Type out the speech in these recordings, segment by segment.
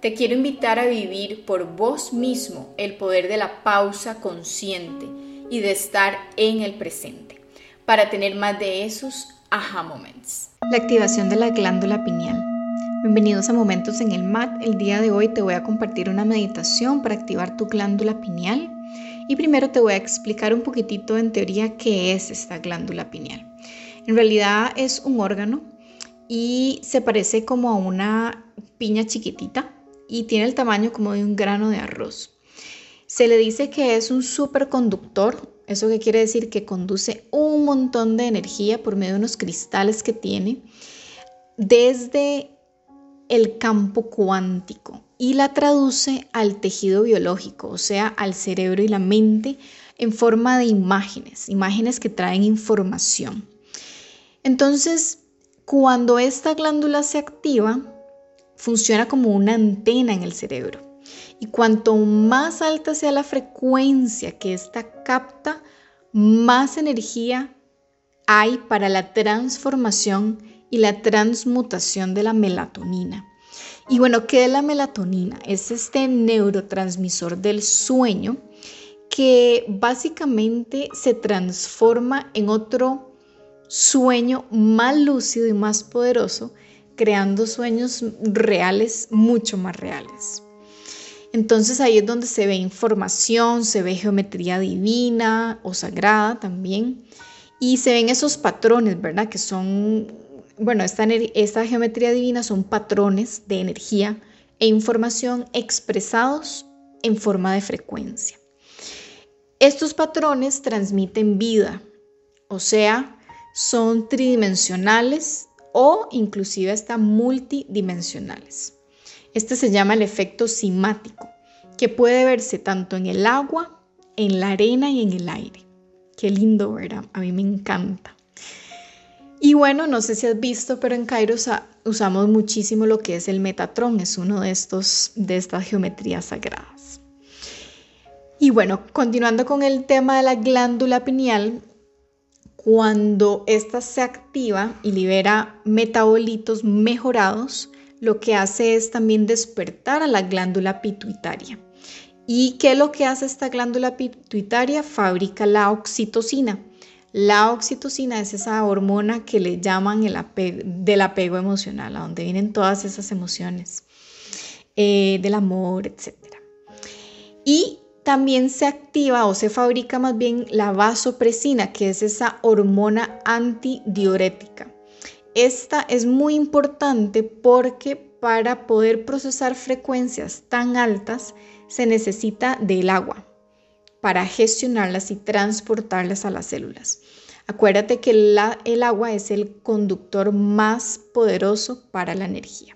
Te quiero invitar a vivir por vos mismo el poder de la pausa consciente y de estar en el presente, para tener más de esos aha moments. La activación de la glándula pineal. Bienvenidos a Momentos en el MAT. El día de hoy te voy a compartir una meditación para activar tu glándula pineal. Y primero te voy a explicar un poquitito en teoría qué es esta glándula pineal. En realidad es un órgano y se parece como a una piña chiquitita y tiene el tamaño como de un grano de arroz. Se le dice que es un superconductor, eso que quiere decir que conduce un montón de energía por medio de unos cristales que tiene desde el campo cuántico y la traduce al tejido biológico, o sea, al cerebro y la mente en forma de imágenes, imágenes que traen información. Entonces, cuando esta glándula se activa, funciona como una antena en el cerebro. Y cuanto más alta sea la frecuencia que ésta capta, más energía hay para la transformación y la transmutación de la melatonina. Y bueno, ¿qué es la melatonina? Es este neurotransmisor del sueño que básicamente se transforma en otro sueño más lúcido y más poderoso creando sueños reales, mucho más reales. Entonces ahí es donde se ve información, se ve geometría divina o sagrada también. Y se ven esos patrones, ¿verdad? Que son, bueno, esta, esta geometría divina son patrones de energía e información expresados en forma de frecuencia. Estos patrones transmiten vida, o sea, son tridimensionales o inclusive hasta multidimensionales. Este se llama el efecto simático, que puede verse tanto en el agua, en la arena y en el aire. Qué lindo, ¿verdad? A mí me encanta. Y bueno, no sé si has visto, pero en Cairo usamos muchísimo lo que es el Metatron, es uno de estos de estas geometrías sagradas. Y bueno, continuando con el tema de la glándula pineal, cuando ésta se activa y libera metabolitos mejorados, lo que hace es también despertar a la glándula pituitaria. ¿Y qué es lo que hace esta glándula pituitaria? Fabrica la oxitocina. La oxitocina es esa hormona que le llaman el del apego emocional, a donde vienen todas esas emociones, eh, del amor, etc. Y también se activa o se fabrica más bien la vasopresina, que es esa hormona antidiurética. Esta es muy importante porque para poder procesar frecuencias tan altas se necesita del agua para gestionarlas y transportarlas a las células. Acuérdate que el agua es el conductor más poderoso para la energía.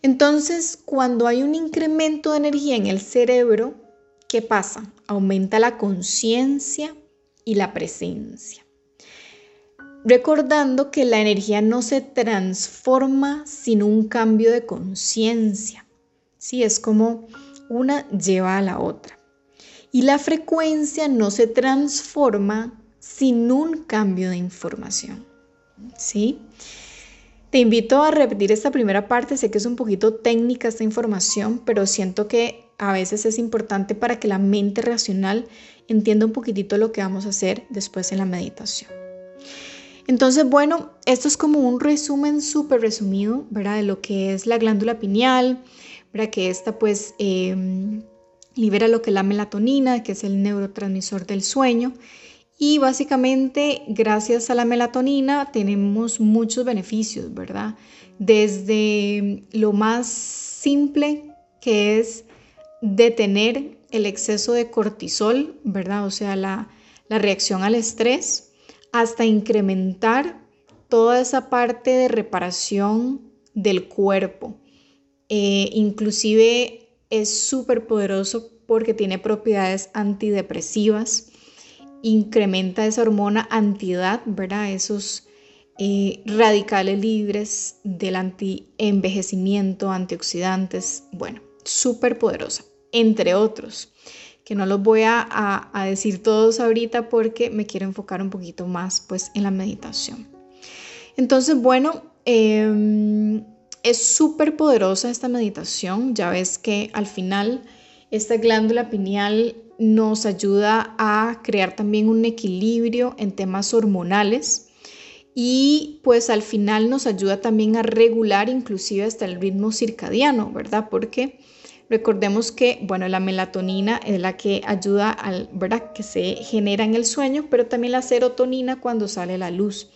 Entonces, cuando hay un incremento de energía en el cerebro, ¿qué pasa? Aumenta la conciencia y la presencia. Recordando que la energía no se transforma sin un cambio de conciencia. Sí, es como una lleva a la otra. Y la frecuencia no se transforma sin un cambio de información. ¿Sí? Te invito a repetir esta primera parte, sé que es un poquito técnica esta información, pero siento que a veces es importante para que la mente racional entienda un poquitito lo que vamos a hacer después en la meditación. Entonces, bueno, esto es como un resumen súper resumido, ¿verdad? De lo que es la glándula pineal, ¿verdad? Que esta pues em, libera lo que es la melatonina, que es el neurotransmisor del sueño. Y básicamente, gracias a la melatonina, tenemos muchos beneficios, ¿verdad? Desde lo más simple, que es detener el exceso de cortisol, ¿verdad? O sea, la, reacción al estrés, hasta incrementar toda esa parte de reparación del cuerpo. Eh, inclusive es súper poderoso porque tiene propiedades antidepresivas, incrementa esa hormona antiedad, ¿verdad? Esos eh, radicales libres del antienvejecimiento, antioxidantes, bueno, súper poderosa, entre otros, que no los voy a, decir todos ahorita porque me quiero enfocar un poquito más pues en la meditación. Entonces, bueno, em, es súper poderosa esta meditación, ya ves que al final esta glándula pineal nos ayuda a crear también un equilibrio en temas hormonales y pues al final nos ayuda también a regular inclusive hasta el ritmo circadiano, ¿verdad? Porque recordemos que, bueno, la melatonina es la que ayuda al, ¿verdad? Que se genera en el sueño, pero también la serotonina cuando sale la luz.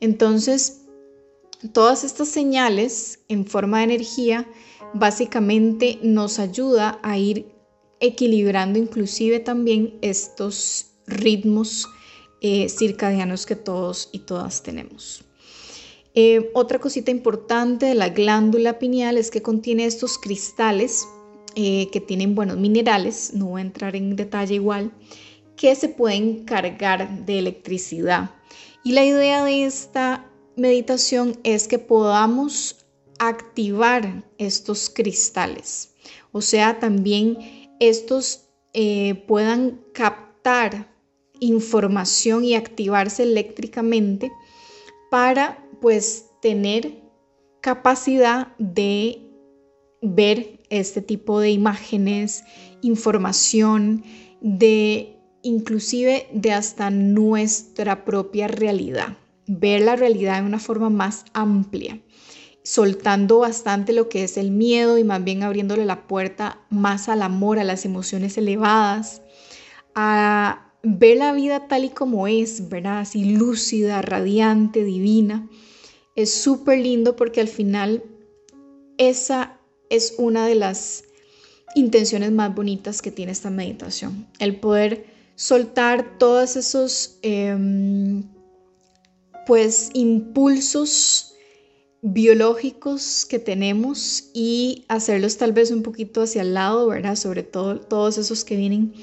Entonces, todas estas señales en forma de energía básicamente nos ayuda a ir equilibrando inclusive también estos ritmos eh, circadianos que todos y todas tenemos. Eh, otra cosita importante de la glándula pineal es que contiene estos cristales eh, que tienen buenos minerales, no voy a entrar en detalle igual, que se pueden cargar de electricidad. Y la idea de esta meditación es que podamos activar estos cristales, o sea, también estos puedan captar información y activarse eléctricamente para pues tener capacidad de ver este tipo de imágenes, información, de inclusive de hasta nuestra propia realidad, ver la realidad de una forma más amplia, soltando bastante lo que es el miedo y más bien abriéndole la puerta más al amor, a las emociones elevadas, a ver la vida tal y como es, ¿verdad? Así lúcida, radiante, divina. Es súper lindo porque al final esa es una de las intenciones más bonitas que tiene esta meditación. El poder soltar todos esos em, pues impulsos biológicos que tenemos y hacerlos tal vez un poquito hacia el lado, ¿verdad? Sobre todo todos esos que vienen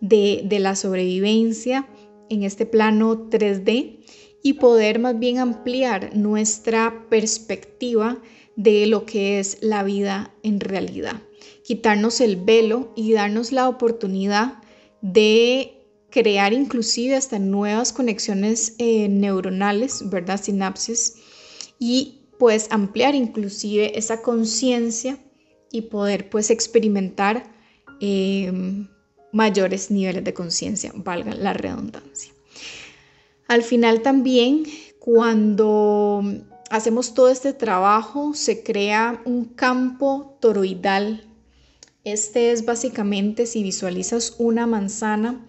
de, la sobrevivencia en este plano 3D y poder más bien ampliar nuestra perspectiva de lo que es la vida en realidad. Quitarnos el velo y darnos la oportunidad de crear inclusive hasta nuevas conexiones eh, neuronales, ¿verdad? Sinapsis y pues ampliar inclusive esa conciencia y poder pues experimentar em, mayores niveles de conciencia, valga la redundancia. Al final también, cuando hacemos todo este trabajo, se crea un campo toroidal. Este es básicamente, si visualizas una manzana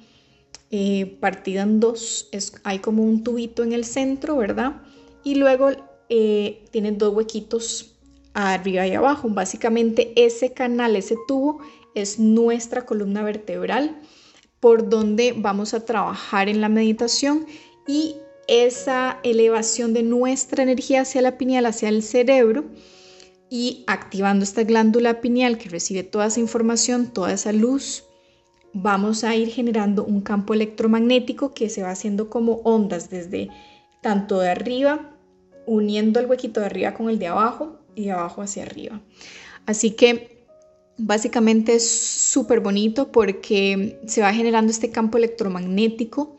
eh, partida en dos, hay como un tubito en el centro, ¿verdad? Y luego eh, tiene dos huequitos arriba y abajo. Básicamente ese canal, ese tubo es nuestra columna vertebral por donde vamos a trabajar en la meditación y esa elevación de nuestra energía hacia la pineal, hacia el cerebro y activando esta glándula pineal que recibe toda esa información, toda esa luz, vamos a ir generando un campo electromagnético que se va haciendo como ondas desde tanto de arriba, uniendo el huequito de arriba con el de abajo y de abajo hacia arriba. Así que Básicamente es súper bonito porque se va generando este campo electromagnético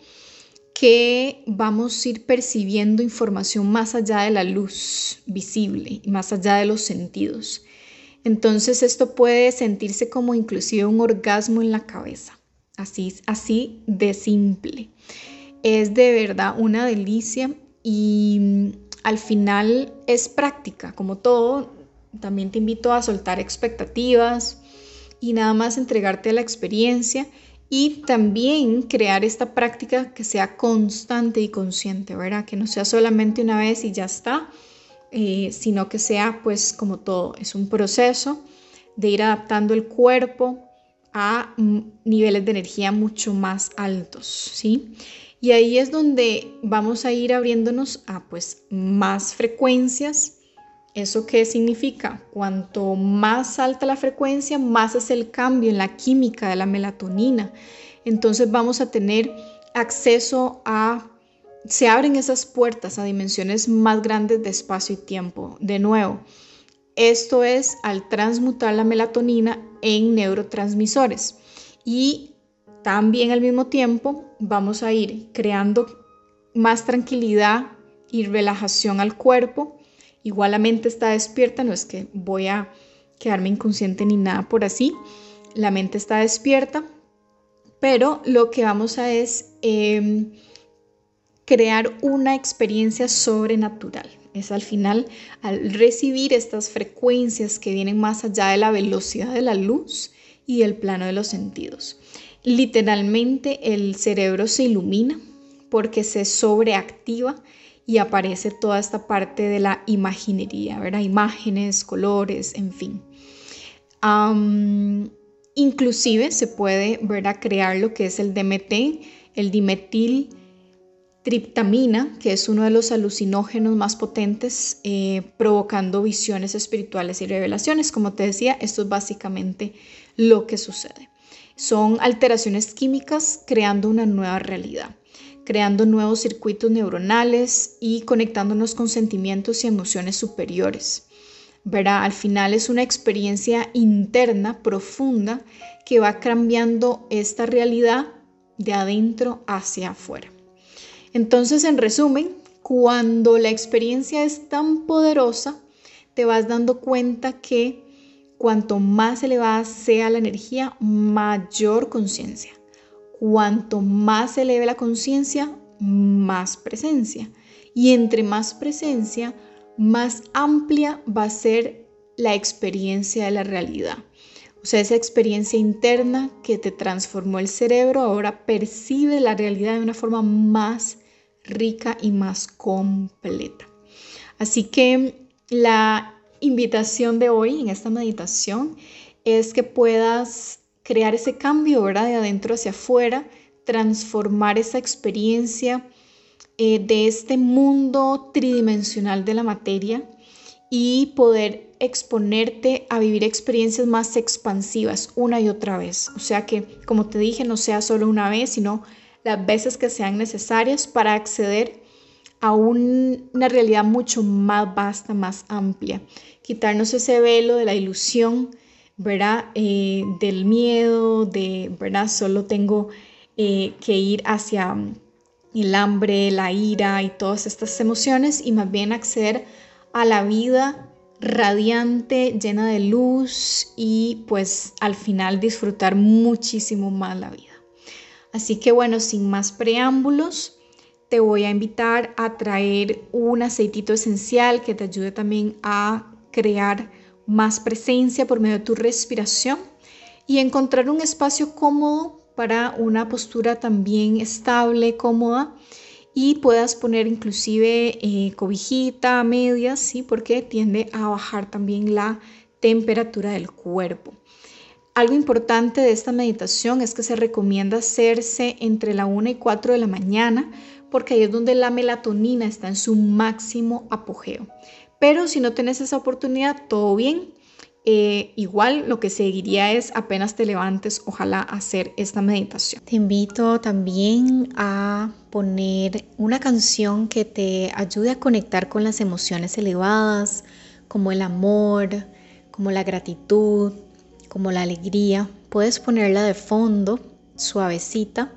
que vamos a ir percibiendo información más allá de la luz visible y más allá de los sentidos. Entonces esto puede sentirse como inclusive un orgasmo en la cabeza, así, así de simple. Es de verdad una delicia y al final es práctica, como todo, también te invito a soltar expectativas y nada más entregarte a la experiencia y también crear esta práctica que sea constante y consciente, ¿verdad? Que no sea solamente una vez y ya está, eh, sino que sea pues como todo, es un proceso de ir adaptando el cuerpo a niveles de energía mucho más altos, ¿sí? Y ahí es donde vamos a ir abriéndonos a pues más frecuencias ¿Eso qué significa? Cuanto más alta la frecuencia, más es el cambio en la química de la melatonina. Entonces vamos a tener acceso a, se abren esas puertas a dimensiones más grandes de espacio y tiempo. De nuevo, esto es al transmutar la melatonina en neurotransmisores. Y también al mismo tiempo vamos a ir creando más tranquilidad y relajación al cuerpo Igual la mente está despierta, no es que voy a quedarme inconsciente ni nada por así. La mente está despierta, pero lo que vamos a es em, crear una experiencia sobrenatural. Es al final, al recibir estas frecuencias que vienen más allá de la velocidad de la luz y el plano de los sentidos. Literalmente el cerebro se ilumina porque se sobreactiva y aparece toda esta parte de la imaginería, ¿verdad? Imágenes, colores, en fin. inclusive se puede ¿verdad? crear lo que es el DMT, el dimetil triptamina, que es uno de los alucinógenos más potentes, eh, provocando visiones espirituales y revelaciones. Como te decía, esto es básicamente lo que sucede. Son alteraciones químicas creando una nueva realidad creando nuevos circuitos neuronales y conectándonos con sentimientos y emociones superiores. Verá, al final es una experiencia interna profunda que va cambiando esta realidad de adentro hacia afuera. Entonces, en resumen, cuando la experiencia es tan poderosa, te vas dando cuenta que cuanto más elevada sea la energía, mayor conciencia. Cuanto más se eleve la conciencia, más presencia. Y entre más presencia, más amplia va a ser la experiencia de la realidad. O sea, esa experiencia interna que te transformó el cerebro ahora percibe la realidad de una forma más rica y más completa. Así que la invitación de hoy en esta meditación es que puedas crear ese cambio, ¿verdad? De adentro hacia afuera, transformar esa experiencia eh, de este mundo tridimensional de la materia y poder exponerte a vivir experiencias más expansivas una y otra vez. O sea que, como te dije, no sea solo una vez, sino las veces que sean necesarias para acceder a una realidad mucho más vasta, más amplia. Quitarnos ese velo de la ilusión ¿verdad? Eh, del miedo, de, ¿verdad? Solo tengo eh, que ir hacia el hambre, la ira y todas estas emociones y más bien acceder a la vida radiante, llena de luz y pues al final disfrutar muchísimo más la vida. Así que bueno, sin más preámbulos, te voy a invitar a traer un aceitito esencial que te ayude también a crear más presencia por medio de tu respiración y encontrar un espacio cómodo para una postura también estable, cómoda y puedas poner inclusive eh, cobijita, medias, ¿sí? porque tiende a bajar también la temperatura del cuerpo. Algo importante de esta meditación es que se recomienda hacerse entre la 1 y 4 de la mañana porque ahí es donde la melatonina está en su máximo apogeo. Pero si no tienes esa oportunidad, todo bien. Eh, igual lo que seguiría es apenas te levantes, ojalá hacer esta meditación. Te invito también a poner una canción que te ayude a conectar con las emociones elevadas, como el amor, como la gratitud, como la alegría. Puedes ponerla de fondo, suavecita.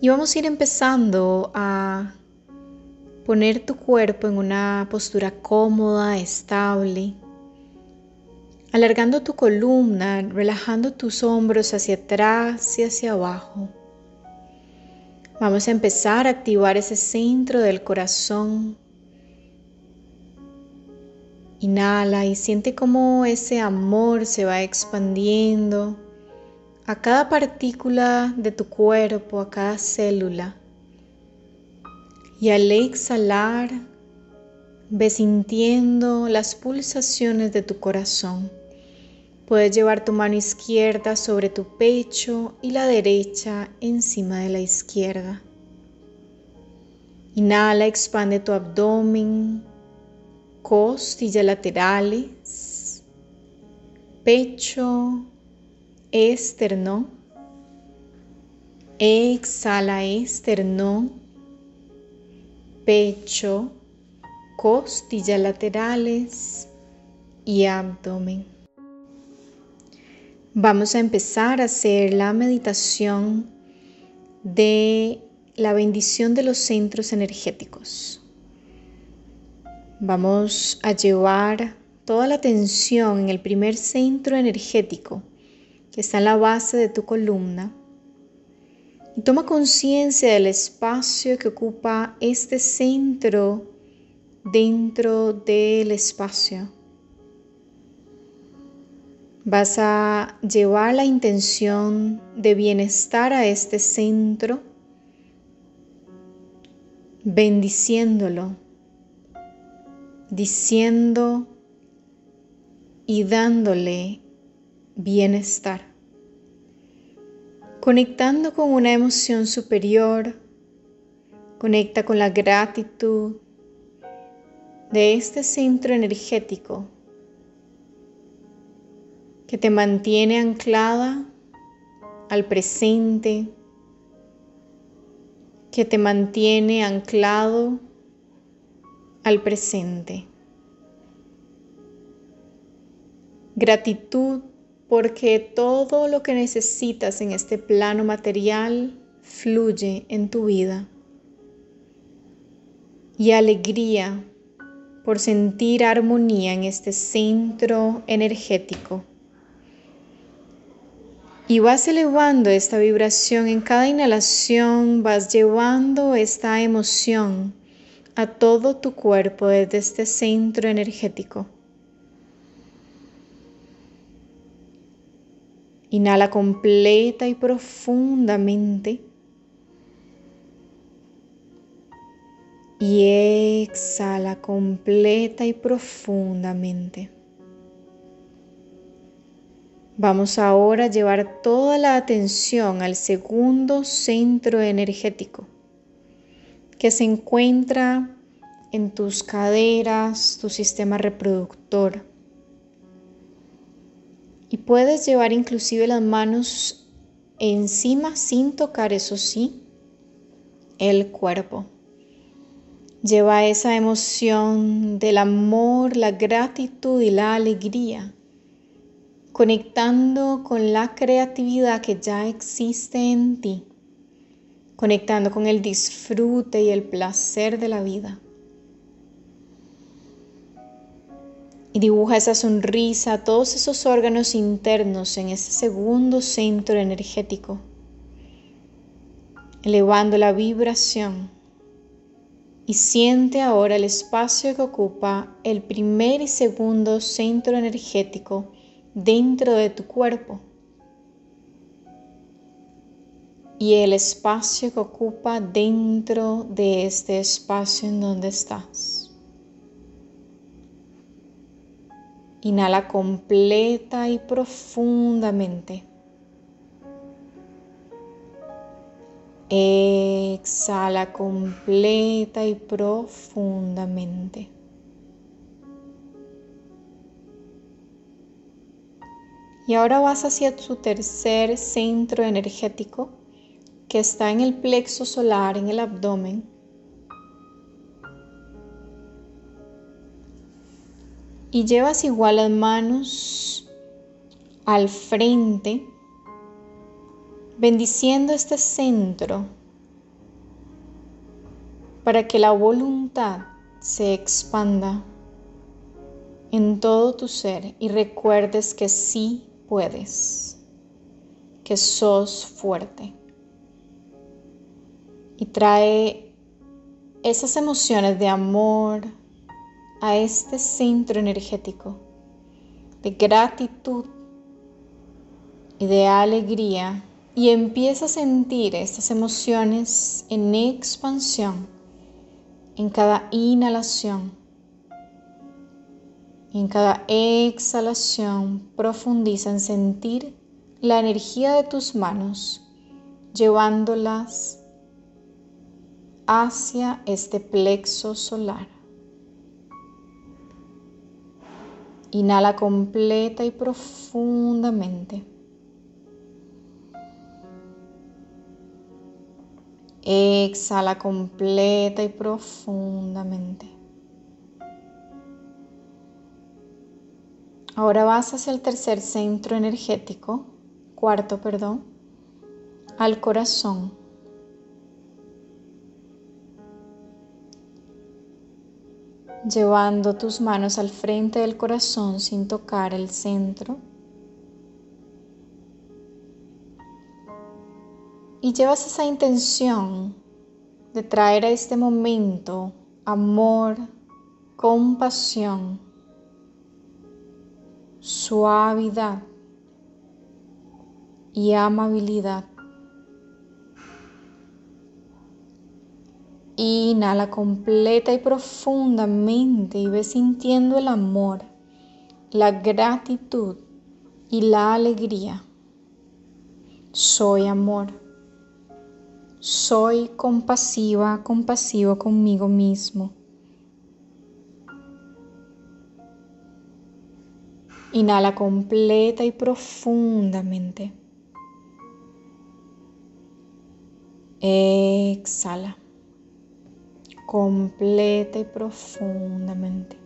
Y vamos a ir empezando a Poner tu cuerpo en una postura cómoda, estable. Alargando tu columna, relajando tus hombros hacia atrás y hacia abajo. Vamos a empezar a activar ese centro del corazón. Inhala y siente cómo ese amor se va expandiendo a cada partícula de tu cuerpo, a cada célula. Y al exhalar, ve sintiendo las pulsaciones de tu corazón. Puedes llevar tu mano izquierda sobre tu pecho y la derecha encima de la izquierda. Inhala, expande tu abdomen costillas laterales, pecho, esternón. Exhala esternón, pecho, costillas laterales y abdomen. Vamos a empezar a hacer la meditación de la bendición de los centros energéticos. Vamos a llevar toda la atención en el primer centro energético que está en la base de tu columna toma conciencia del espacio que ocupa este centro dentro del espacio. Vas a llevar la intención de bienestar a este centro, bendiciéndolo, diciendo y dándole bienestar, conectando con una emoción superior, conecta con la gratitud de este centro energético que te mantiene anclada al presente, que te mantiene anclado al presente. Gratitud porque todo lo que necesitas en este plano material fluye en tu vida. Y alegría por sentir armonía en este centro energético y vas elevando esta vibración en cada inhalación, vas llevando esta emoción a todo tu cuerpo desde este centro energético. Inhala completa y profundamente. Y exhala completa y profundamente. Vamos ahora a llevar toda la atención al segundo centro energético que se encuentra en tus caderas, tu sistema reproductor. Puedes llevar inclusive las manos encima sin tocar, eso sí, el cuerpo. Lleva esa emoción del amor, la gratitud y la alegría conectando con la creatividad que ya existe en ti, conectando con el disfrute y el placer de la vida. Y dibuja esa sonrisa, todos esos órganos internos en ese segundo centro energético, elevando la vibración. Y siente ahora el espacio que ocupa el primer y segundo centro energético dentro de tu cuerpo y el espacio que ocupa dentro de este espacio en donde estás. Inhala completa y profundamente. Exhala completa y profundamente. Y ahora vas hacia tu tercer centro energético que está en el plexo solar, en el abdomen. Y llevas igual las manos al frente, bendiciendo este centro para que la voluntad se expanda en todo tu ser y recuerdes que sí puedes, que sos fuerte. Y trae esas emociones de amor a este centro energético, de gratitud y de alegría. Y empieza a sentir estas emociones en expansión en cada inhalación en cada exhalación profundiza en sentir la energía de tus manos, llevándolas hacia este plexo solar. Inhala completa y profundamente. Exhala completa y profundamente. Ahora vas hacia el tercer centro energético, cuarto, perdón, al corazón. Llevando tus manos al frente del corazón sin tocar el centro. Y llevas esa intención de traer a este momento amor, compasión, suavidad y amabilidad. Inhala completa y profundamente y ve sintiendo el amor, la gratitud y la alegría. Soy amor. Soy compasiva, compasivo conmigo mismo. Inhala completa y profundamente. Exhala. Completa y profundamente.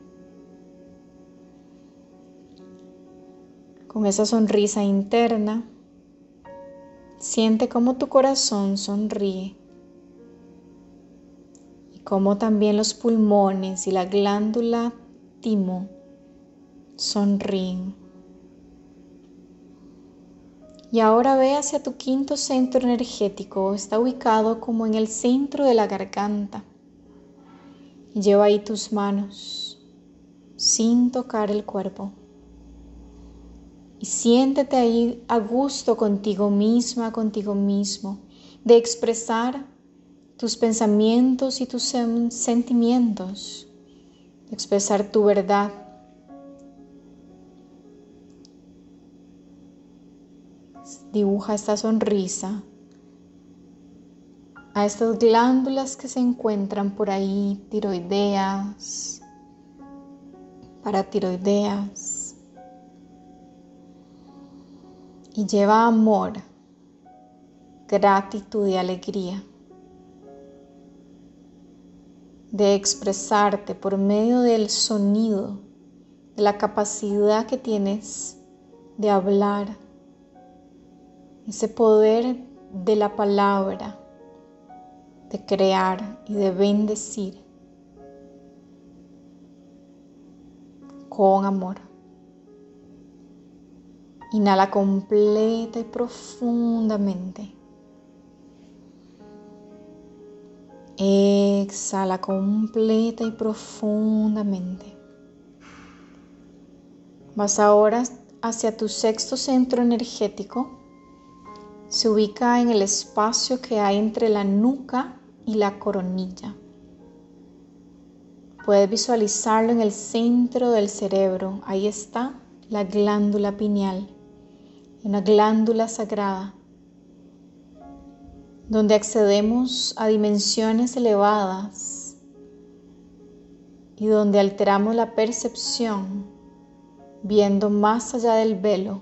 Con esa sonrisa interna, siente cómo tu corazón sonríe y cómo también los pulmones y la glándula timo sonríen. Y ahora ve hacia tu quinto centro energético, está ubicado como en el centro de la garganta. Lleva ahí tus manos sin tocar el cuerpo. Y siéntete ahí a gusto contigo misma, contigo mismo, de expresar tus pensamientos y tus sentimientos, de expresar tu verdad dibuja esta sonrisa a estas glándulas que se encuentran por ahí, tiroideas, paratiroideas. Y lleva amor, gratitud y alegría de expresarte por medio del sonido, de la capacidad que tienes de hablar ese poder de la palabra, de crear y de bendecir con amor. Inhala completa y profundamente. Exhala completa y profundamente. Vas ahora hacia tu sexto centro energético se ubica en el espacio que hay entre la nuca y la coronilla. Puedes visualizarlo en el centro del cerebro. Ahí está la glándula pineal, una glándula sagrada, donde accedemos a dimensiones elevadas y donde alteramos la percepción viendo más allá del velo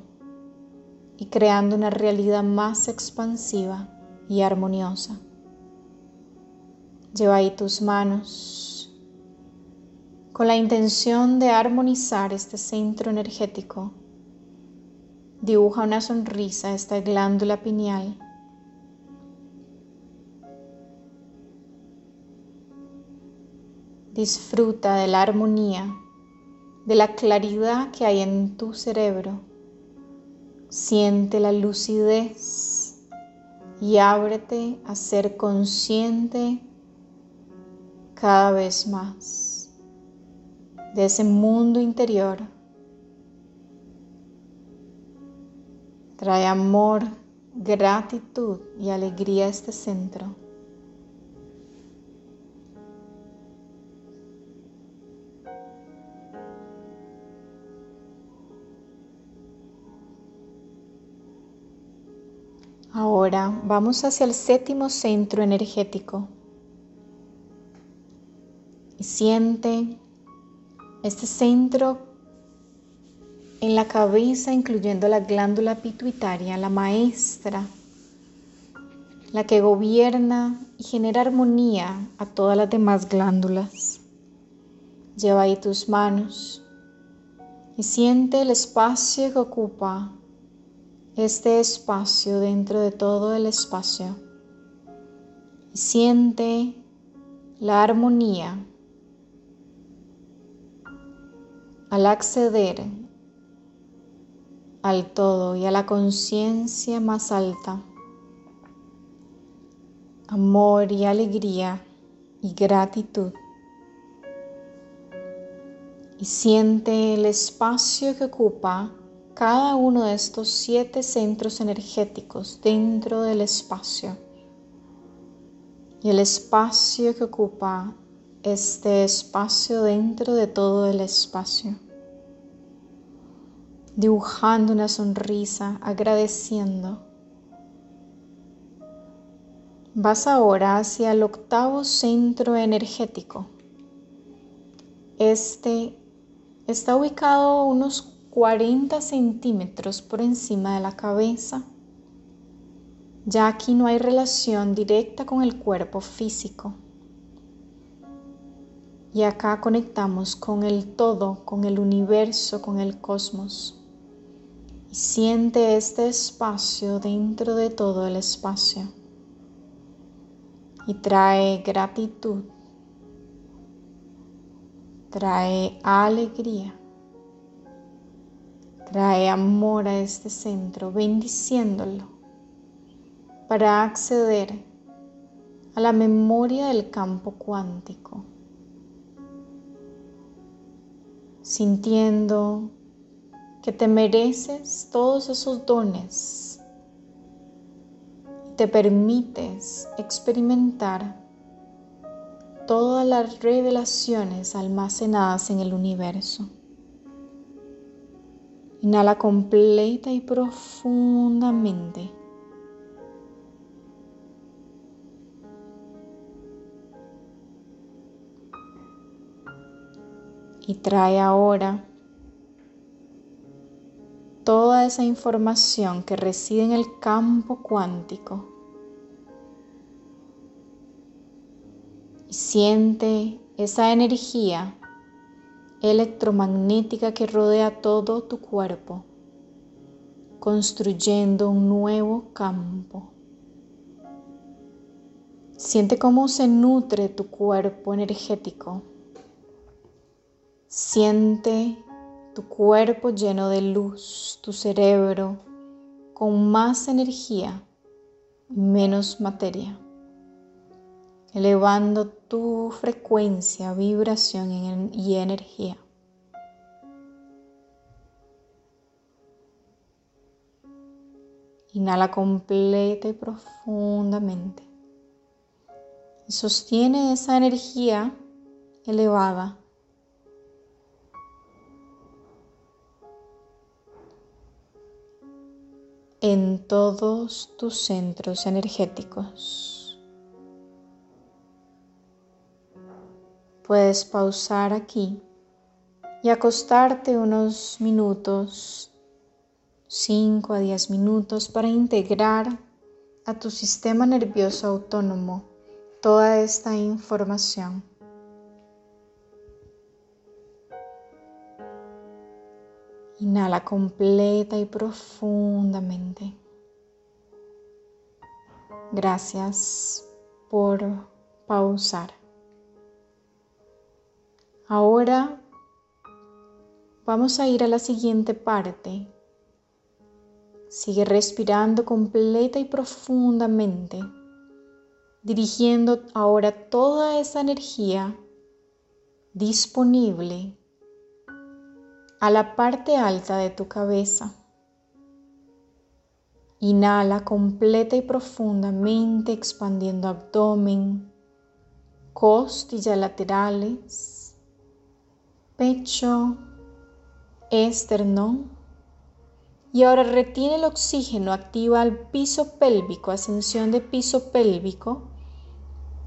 y creando una realidad más expansiva y armoniosa. Lleva ahí tus manos con la intención de armonizar este centro energético. Dibuja una sonrisa a esta glándula pineal. Disfruta de la armonía, de la claridad que hay en tu cerebro Siente la lucidez y ábrete a ser consciente cada vez más de ese mundo interior. Trae amor, gratitud y alegría a este centro. Ahora vamos hacia el séptimo centro energético y siente este centro en la cabeza, incluyendo la glándula pituitaria, la maestra, la que gobierna y genera armonía a todas las demás glándulas. Lleva ahí tus manos y siente el espacio que ocupa este espacio dentro de todo el espacio. Y siente la armonía al acceder al todo y a la conciencia más alta, amor y alegría y gratitud. Y siente el espacio que ocupa cada uno de estos siete centros energéticos dentro del espacio. Y el espacio que ocupa este espacio dentro de todo el espacio dibujando una sonrisa, agradeciendo. Vas ahora hacia el octavo centro energético. Este está ubicado unos 40 centímetros por encima de la cabeza. Ya aquí no hay relación directa con el cuerpo físico. Y acá conectamos con el todo, con el universo, con el cosmos. Y siente este espacio dentro de todo el espacio. Y trae gratitud, trae alegría, trae amor a este centro, bendiciéndolo. Para acceder a la memoria del campo cuántico, sintiendo que te mereces todos esos dones te permites experimentar todas las revelaciones almacenadas en el universo. Inhala completa y profundamente. Y trae ahora toda esa información que reside en el campo cuántico y siente esa energía electromagnética que rodea todo tu cuerpo, construyendo un nuevo campo. Siente cómo se nutre tu cuerpo energético. Siente tu cuerpo lleno de luz, tu cerebro con más energía y menos materia, elevando tu frecuencia, vibración y energía. Inhala completa y profundamente. Y sostiene esa energía elevada en todos tus centros energéticos. Puedes pausar aquí y acostarte unos minutos, 5 a 10 minutos, para integrar a tu sistema nervioso autónomo toda esta información. Inhala completa y profundamente. Gracias por pausar. Ahora vamos a ir a la siguiente parte. Sigue respirando completa y profundamente, dirigiendo ahora toda esa energía disponible a la parte alta de tu cabeza. Inhala completa y profundamente expandiendo abdomen, costillas laterales, pecho, esternón. Y ahora retiene el oxígeno, activa el piso pélvico, ascensión de piso pélvico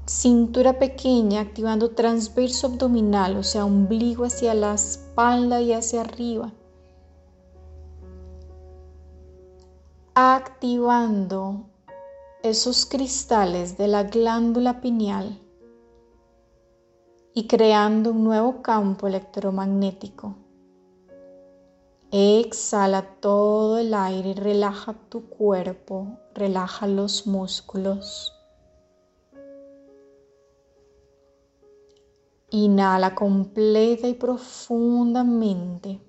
cintura pequeña activando transverso abdominal, o sea, ombligo hacia la espalda y hacia arriba. activando esos cristales de la glándula pineal y creando un nuevo campo electromagnético. Exhala todo el aire relaja tu cuerpo, relaja los músculos. Inhala completa y profundamente,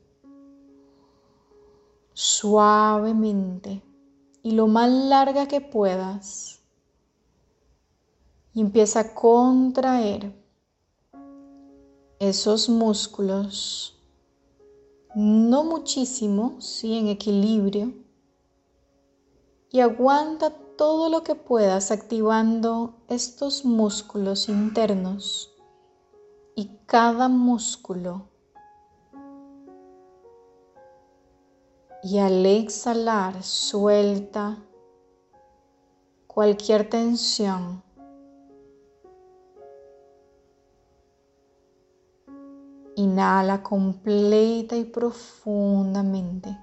suavemente y lo más larga que puedas. Y empieza a contraer esos músculos, no muchísimo, sí en equilibrio. Y aguanta todo lo que puedas activando estos músculos internos y cada músculo. Y al exhalar suelta cualquier tensión. Inhala completa y profundamente.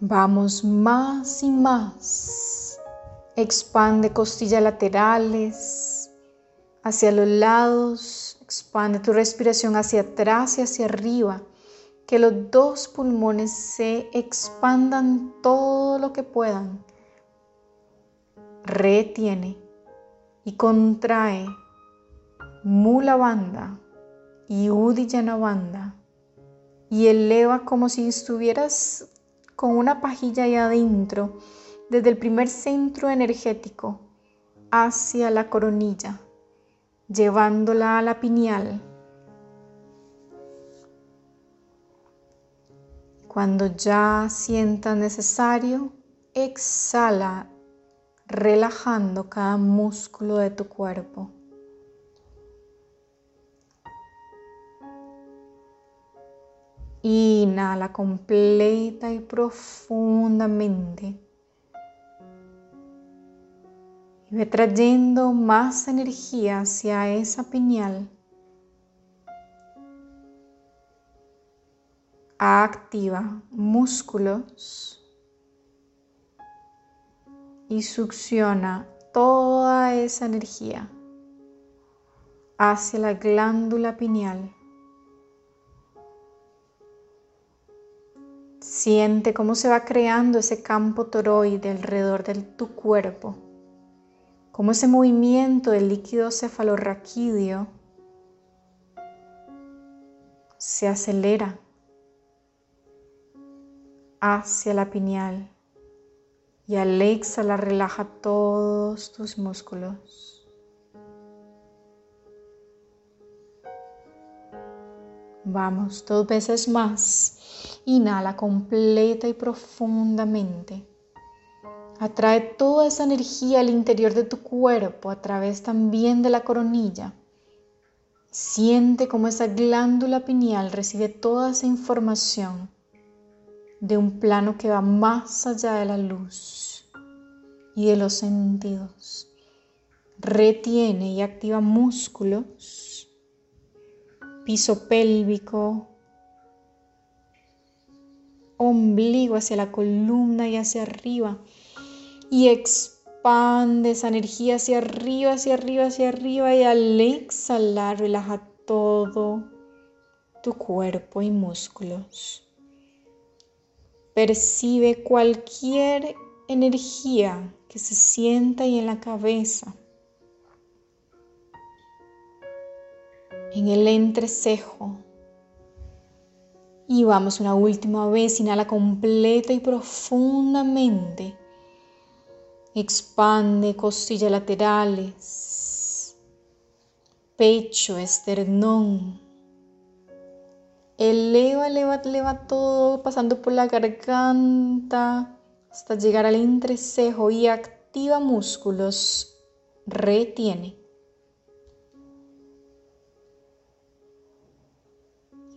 Vamos más y más. Expande costillas laterales, hacia los lados, expande tu respiración hacia atrás y hacia arriba, que los dos pulmones se expandan todo lo que puedan. Retiene y contrae Mula Banda y Udiyana Banda y eleva como si estuvieras con una pajilla ahí adentro desde el primer centro energético hacia la coronilla llevándola a la pineal. Cuando ya sienta necesario, exhala relajando cada músculo de tu cuerpo. Inhala completa y profundamente. Ve trayendo más energía hacia esa piñal. Activa músculos y succiona toda esa energía hacia la glándula pineal. Siente cómo se va creando ese campo toroide alrededor de tu cuerpo como ese movimiento del líquido cefalorraquídeo se acelera hacia la pineal y al exhalar relaja todos tus músculos. Vamos, dos veces más. Inhala completa y profundamente. Atrae toda esa energía al interior de tu cuerpo a través también de la coronilla. Siente cómo esa glándula pineal recibe toda esa información de un plano que va más allá de la luz y de los sentidos. Retiene y activa músculos, piso pélvico, ombligo hacia la columna y hacia arriba y expande esa energía hacia arriba, hacia arriba, hacia arriba y al exhalar relaja todo tu cuerpo y músculos. Percibe cualquier energía que se sienta ahí en la cabeza, en el entrecejo. Y vamos una última vez, inhala completa y profundamente Expande costillas laterales, pecho, esternón. Eleva, eleva, eleva todo pasando por la garganta hasta llegar al entrecejo y activa músculos. Retiene.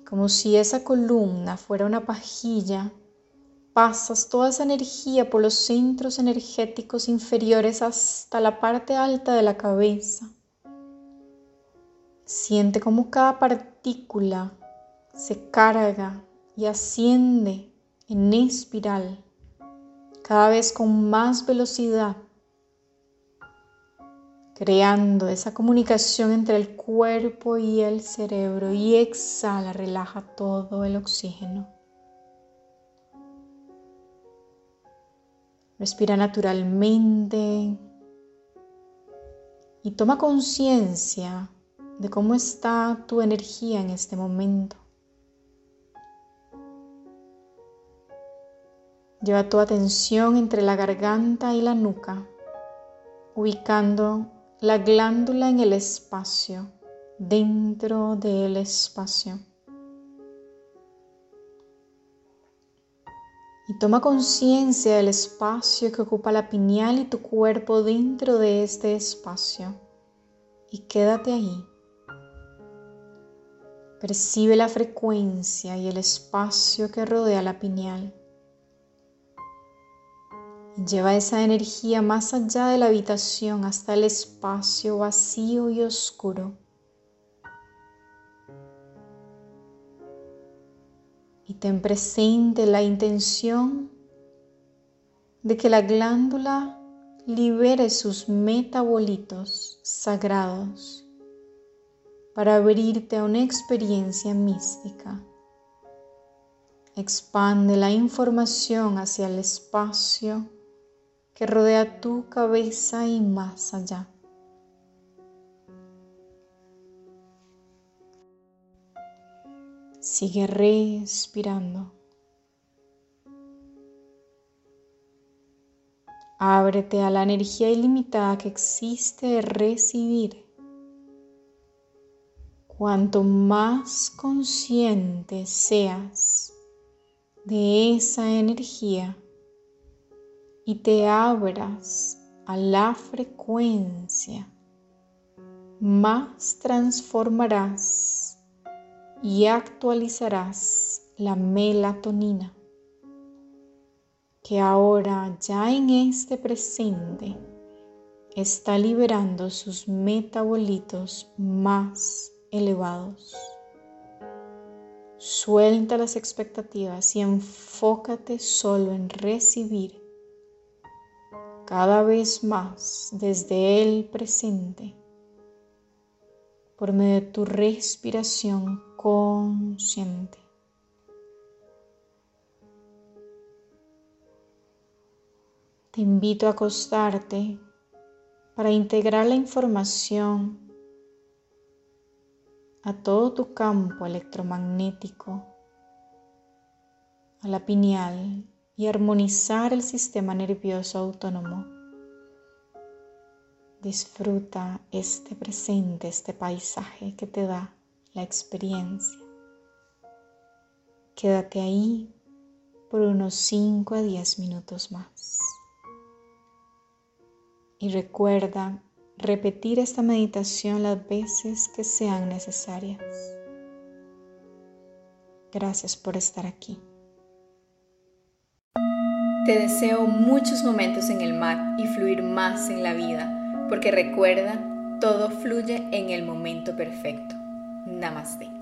Como si esa columna fuera una pajilla pasas toda esa energía por los centros energéticos inferiores hasta la parte alta de la cabeza. Siente cómo cada partícula se carga y asciende en espiral, cada vez con más velocidad, creando esa comunicación entre el cuerpo y el cerebro y exhala, relaja todo el oxígeno. Respira naturalmente y toma conciencia de cómo está tu energía en este momento. Lleva tu atención entre la garganta y la nuca, ubicando la glándula en el espacio, dentro del espacio. Y toma conciencia del espacio que ocupa la pineal y tu cuerpo dentro de este espacio y quédate ahí. Percibe la frecuencia y el espacio que rodea la pineal. Lleva esa energía más allá de la habitación hasta el espacio vacío y oscuro. Y ten presente la intención de que la glándula libere sus metabolitos sagrados para abrirte a una experiencia mística. Expande la información hacia el espacio que rodea tu cabeza y más allá. Sigue respirando. Ábrete a la energía ilimitada que existe de recibir. Cuanto más consciente seas de esa energía y te abras a la frecuencia, más transformarás y actualizarás la melatonina que ahora ya en este presente está liberando sus metabolitos más elevados. Suelta las expectativas y enfócate solo en recibir cada vez más desde el presente por medio de tu respiración consciente. Te invito a acostarte para integrar la información a todo tu campo electromagnético, a la pineal y armonizar el sistema nervioso autónomo Disfruta este presente, este paisaje que te da la experiencia. Quédate ahí por unos 5 a 10 minutos más. Y recuerda repetir esta meditación las veces que sean necesarias. Gracias por estar aquí. Te deseo muchos momentos en el mar y fluir más en la vida porque recuerda, todo fluye en el momento perfecto. Namaste.